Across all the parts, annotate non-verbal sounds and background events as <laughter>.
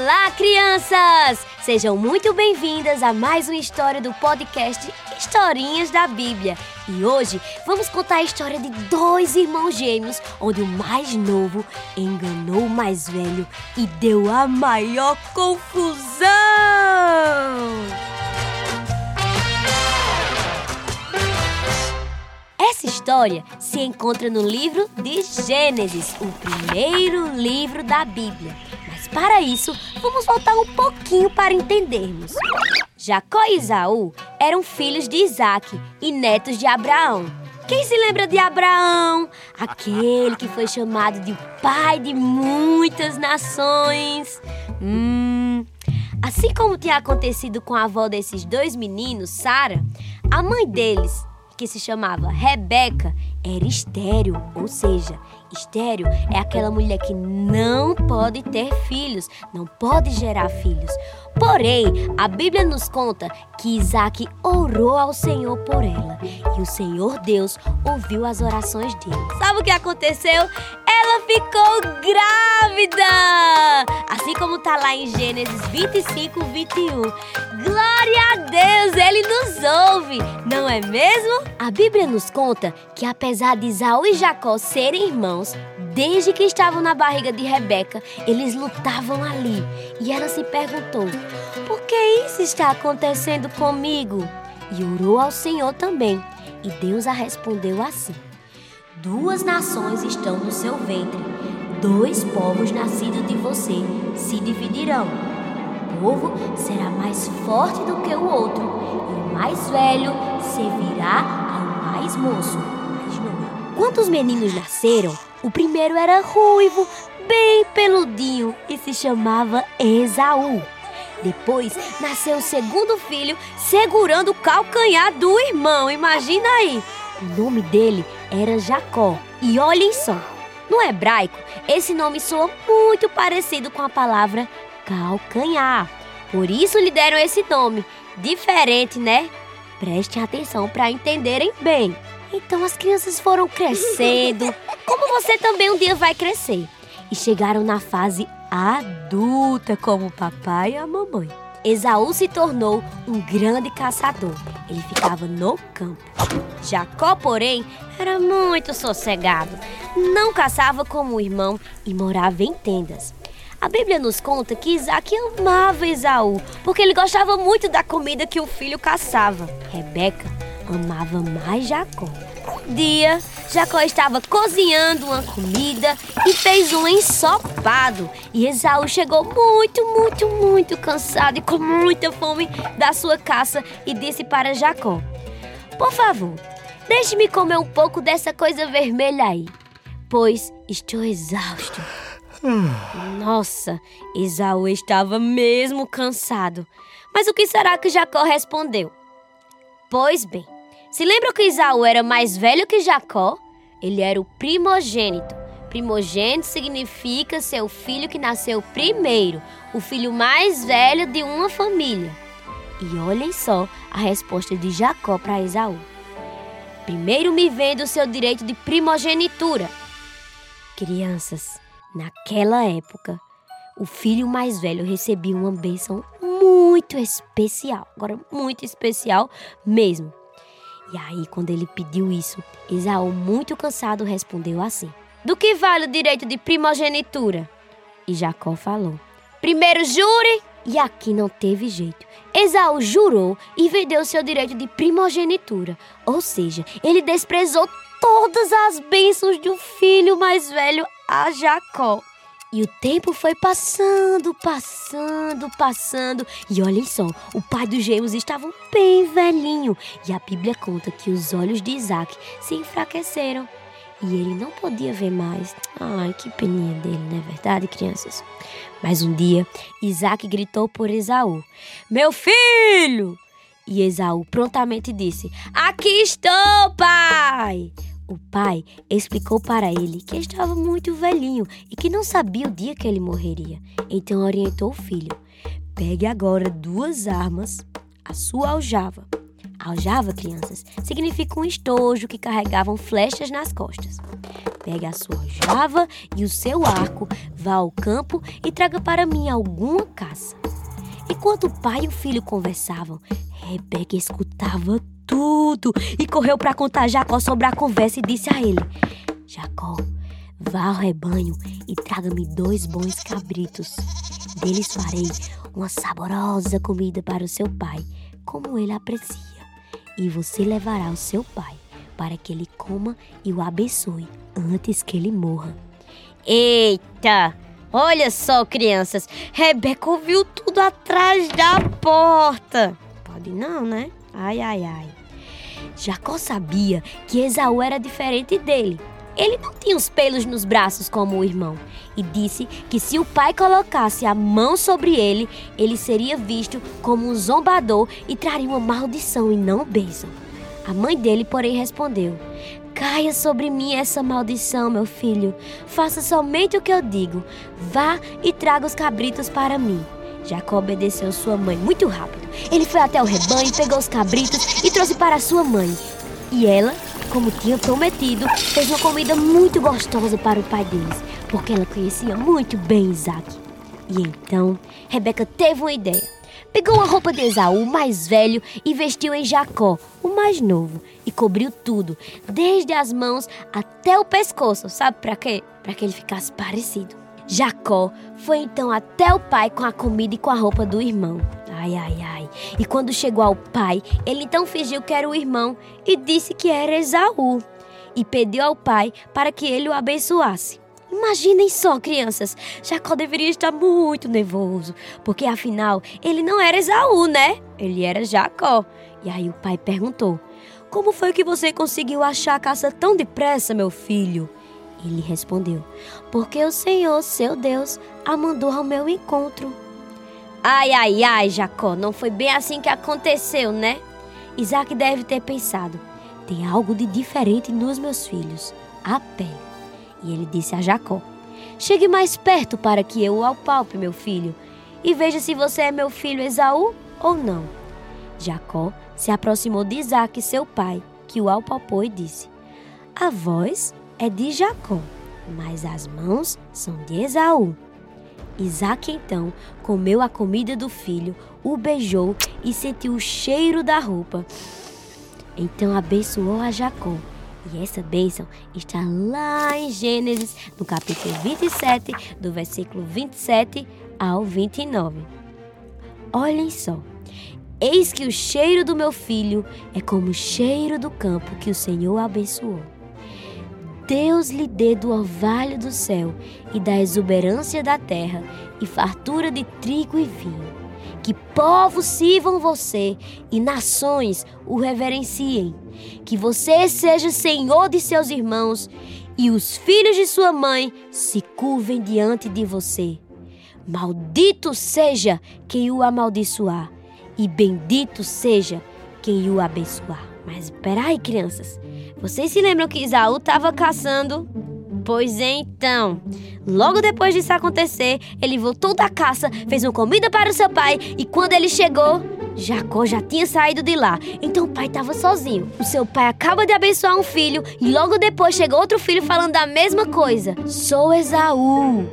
Olá, crianças! Sejam muito bem-vindas a mais uma história do podcast Historinhas da Bíblia. E hoje vamos contar a história de dois irmãos gêmeos, onde o mais novo enganou o mais velho e deu a maior confusão. Essa história se encontra no livro de Gênesis, o primeiro livro da Bíblia. Para isso, vamos voltar um pouquinho para entendermos. Jacó e Isaú eram filhos de Isaac e netos de Abraão. Quem se lembra de Abraão? Aquele que foi chamado de pai de muitas nações. Hum. Assim como tinha acontecido com a avó desses dois meninos, Sara, a mãe deles, que se chamava Rebeca, era estéril, ou seja, estéril é aquela mulher que não pode ter filhos, não pode gerar filhos. Porém, a Bíblia nos conta que Isaac orou ao Senhor por ela e o Senhor Deus ouviu as orações dele. Sabe o que aconteceu? Ela ficou grávida! Assim como tá lá em Gênesis 25, 21. Glória a Deus, ele nos ouve, não é mesmo? A Bíblia nos conta que apesar de Isaú e Jacó serem irmãos, desde que estavam na barriga de Rebeca, eles lutavam ali. E ela se perguntou: por que isso está acontecendo comigo? E orou ao Senhor também. E Deus a respondeu assim: Duas nações estão no seu ventre, dois povos nascidos de você se dividirão. Um povo será mais forte do que o outro, e o mais velho servirá ao mais moço, novo. Quando os meninos nasceram, o primeiro era ruivo, bem peludinho e se chamava Esaú. Depois nasceu o segundo filho segurando o calcanhar do irmão, imagina aí. O nome dele era Jacó. E olhem só, no hebraico, esse nome soa muito parecido com a palavra calcanhar. Por isso lhe deram esse nome. Diferente, né? Prestem atenção para entenderem bem. Então as crianças foram crescendo, <laughs> como você também um dia vai crescer, e chegaram na fase adulta como o papai e a mamãe. Esaú se tornou um grande caçador. Ele ficava no campo. Jacó, porém, era muito sossegado. Não caçava como o irmão e morava em tendas. A Bíblia nos conta que Isaac amava Esaú, porque ele gostava muito da comida que o filho caçava. Rebeca amava mais Jacó. Um dia, Jacó estava cozinhando uma comida e fez um ensopado. E Esaú chegou muito, muito, muito cansado e com muita fome da sua caça e disse para Jacó: Por favor, deixe-me comer um pouco dessa coisa vermelha aí, pois estou exausto. Nossa, Esaú estava mesmo cansado. Mas o que será que Jacó respondeu? Pois bem, se lembra que Isaú era mais velho que Jacó? Ele era o primogênito. Primogênito significa ser o filho que nasceu primeiro, o filho mais velho de uma família. E olhem só a resposta de Jacó para Esaú. Primeiro me vende o seu direito de primogenitura. Crianças, naquela época, o filho mais velho recebia uma bênção muito especial. Agora, muito especial mesmo. E aí, quando ele pediu isso, Esaú, muito cansado, respondeu assim: Do que vale o direito de primogenitura? E Jacó falou: Primeiro jure. E aqui não teve jeito. Esaú jurou e vendeu seu direito de primogenitura. Ou seja, ele desprezou todas as bênçãos de um filho mais velho a Jacó. E o tempo foi passando, passando, passando. E olhem só, o pai dos gêmeos estava bem velhinho. E a Bíblia conta que os olhos de Isaac se enfraqueceram. E ele não podia ver mais. Ai, que peninha dele, não é verdade, crianças? Mas um dia, Isaac gritou por Esaú: Meu filho! E Esaú prontamente disse: Aqui estou, pai! O pai explicou para ele que estava muito velhinho e que não sabia o dia que ele morreria. Então orientou o filho: pegue agora duas armas, a sua aljava. Aljava, crianças, significa um estojo que carregavam flechas nas costas. Pegue a sua java e o seu arco, vá ao campo e traga para mim alguma caça. Enquanto o pai e o filho conversavam, Rebeca escutava tudo e correu para contar a Jacó sobre a conversa e disse a ele: Jacó, vá ao rebanho e traga-me dois bons cabritos. Deles farei uma saborosa comida para o seu pai, como ele aprecia. E você levará o seu pai para que ele coma e o abençoe antes que ele morra. Eita! Olha só, crianças, Rebeca ouviu tudo atrás da porta. Pode não, né? Ai, ai, ai. Jacó sabia que Esaú era diferente dele. Ele não tinha os pelos nos braços como o irmão e disse que se o pai colocasse a mão sobre ele, ele seria visto como um zombador e traria uma maldição e não bênção. A mãe dele, porém, respondeu: Caia sobre mim essa maldição, meu filho. Faça somente o que eu digo. Vá e traga os cabritos para mim. Jacó obedeceu sua mãe muito rápido. Ele foi até o rebanho, pegou os cabritos e trouxe para sua mãe. E ela, como tinha prometido, fez uma comida muito gostosa para o pai deles, porque ela conhecia muito bem Isaac. E então, Rebeca teve uma ideia. Pegou a roupa de Esaú, o mais velho, e vestiu em Jacó, o mais novo, e cobriu tudo, desde as mãos até o pescoço. Sabe para quê? Para que ele ficasse parecido. Jacó foi então até o pai com a comida e com a roupa do irmão. Ai, ai, ai. E quando chegou ao pai, ele então fingiu que era o irmão e disse que era Esaú. E pediu ao pai para que ele o abençoasse. Imaginem só, crianças, Jacó deveria estar muito nervoso, porque afinal ele não era Esaú, né? Ele era Jacó. E aí o pai perguntou: Como foi que você conseguiu achar a caça tão depressa, meu filho? Ele respondeu: Porque o Senhor, seu Deus, a mandou ao meu encontro. Ai, ai, ai, Jacó, não foi bem assim que aconteceu, né? Isaac deve ter pensado: tem algo de diferente nos meus filhos, a pele. E ele disse a Jacó: Chegue mais perto para que eu o apalpe, meu filho, e veja se você é meu filho Esaú ou não. Jacó se aproximou de Isaac, seu pai, que o apalpou e disse: A voz é de Jacó, mas as mãos são de Esaú. Isaac então comeu a comida do filho, o beijou e sentiu o cheiro da roupa. Então abençoou a Jacó. E essa bênção está lá em Gênesis, no capítulo 27, do versículo 27 ao 29. Olhem só. Eis que o cheiro do meu filho é como o cheiro do campo que o Senhor abençoou. Deus lhe dê do orvalho do céu e da exuberância da terra e fartura de trigo e vinho. Que povos sirvam você e nações o reverenciem. Que você seja senhor de seus irmãos e os filhos de sua mãe se curvem diante de você. Maldito seja quem o amaldiçoar e bendito seja quem o abençoar. Mas peraí, crianças. Vocês se lembram que Isaú estava caçando? Pois então, logo depois disso acontecer, ele voltou da caça, fez uma comida para o seu pai e quando ele chegou, Jacó já tinha saído de lá, então o pai estava sozinho. O seu pai acaba de abençoar um filho e logo depois chegou outro filho falando a mesma coisa: Sou Esaú.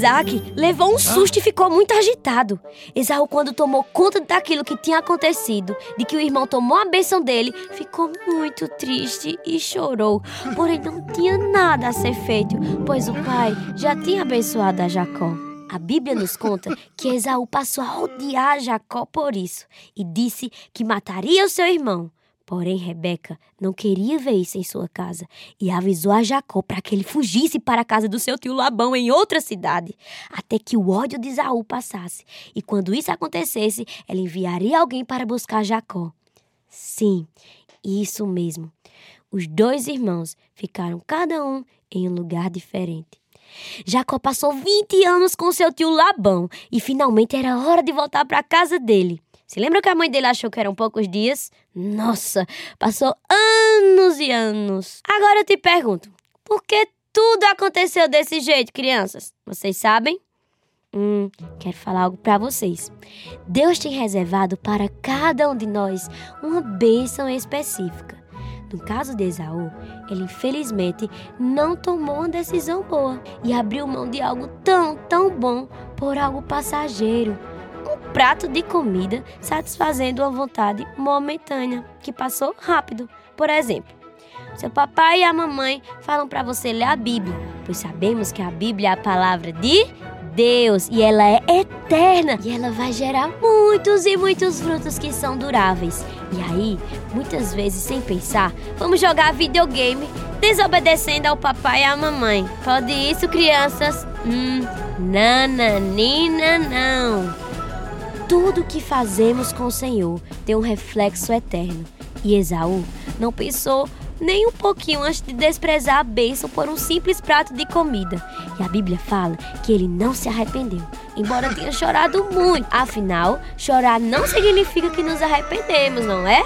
Isaac levou um susto e ficou muito agitado. Esaú, quando tomou conta daquilo que tinha acontecido, de que o irmão tomou a bênção dele, ficou muito triste e chorou. Porém, não tinha nada a ser feito, pois o pai já tinha abençoado a Jacó. A Bíblia nos conta que Esaú passou a odiar Jacó por isso e disse que mataria o seu irmão. Porém, Rebeca não queria ver isso em sua casa e avisou a Jacó para que ele fugisse para a casa do seu tio Labão em outra cidade, até que o ódio de Esaú passasse. E quando isso acontecesse, ela enviaria alguém para buscar Jacó. Sim, isso mesmo. Os dois irmãos ficaram cada um em um lugar diferente. Jacó passou 20 anos com seu tio Labão e finalmente era hora de voltar para a casa dele. Se lembra que a mãe dele achou que eram poucos dias? Nossa, passou anos e anos. Agora eu te pergunto, por que tudo aconteceu desse jeito, crianças? Vocês sabem? Hum, quero falar algo para vocês. Deus tem reservado para cada um de nós uma bênção específica. No caso de Esaú, ele infelizmente não tomou uma decisão boa e abriu mão de algo tão, tão bom por algo passageiro. Prato de comida satisfazendo uma vontade momentânea que passou rápido. Por exemplo, seu papai e a mamãe falam para você ler a Bíblia, pois sabemos que a Bíblia é a palavra de Deus e ela é eterna e ela vai gerar muitos e muitos frutos que são duráveis. E aí, muitas vezes sem pensar, vamos jogar videogame desobedecendo ao papai e à mamãe. Pode isso, crianças? Hum, nananina não. Tudo que fazemos com o Senhor tem um reflexo eterno. E Esaú não pensou nem um pouquinho antes de desprezar a bênção por um simples prato de comida. E a Bíblia fala que ele não se arrependeu, embora tenha chorado muito. Afinal, chorar não significa que nos arrependemos, não é?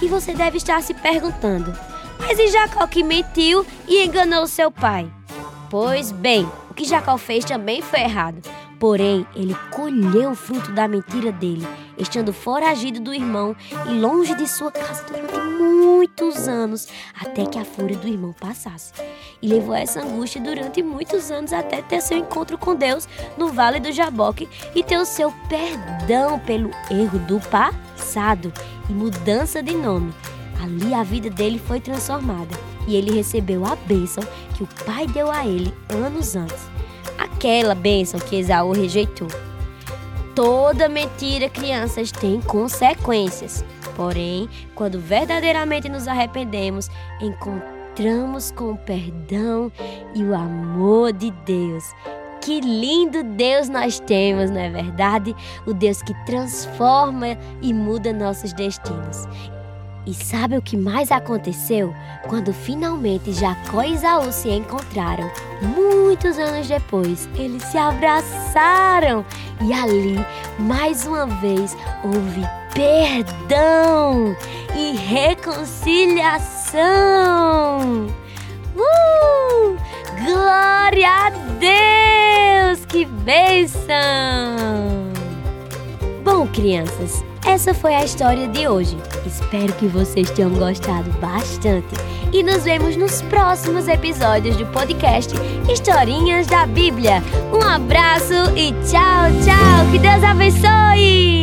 E você deve estar se perguntando: mas e Jacó que mentiu e enganou seu pai? Pois bem, o que Jacó fez também foi errado. Porém, ele colheu o fruto da mentira dele, estando foragido do irmão e longe de sua casa durante muitos anos, até que a fúria do irmão passasse. E levou essa angústia durante muitos anos até ter seu encontro com Deus no Vale do Jaboque e ter o seu perdão pelo erro do passado e mudança de nome. Ali a vida dele foi transformada e ele recebeu a bênção que o pai deu a ele anos antes aquela bênção que Esaú rejeitou. Toda mentira, crianças, tem consequências. Porém, quando verdadeiramente nos arrependemos, encontramos com o perdão e o amor de Deus. Que lindo Deus nós temos, não é verdade? O Deus que transforma e muda nossos destinos. E sabe o que mais aconteceu? Quando finalmente Jacó e Isaú se encontraram, muitos anos depois, eles se abraçaram e ali, mais uma vez, houve perdão e reconciliação. Uh! Glória a Deus! Que bênção! Bom, crianças, essa foi a história de hoje. Espero que vocês tenham gostado bastante. E nos vemos nos próximos episódios do podcast Historinhas da Bíblia. Um abraço e tchau, tchau. Que Deus abençoe!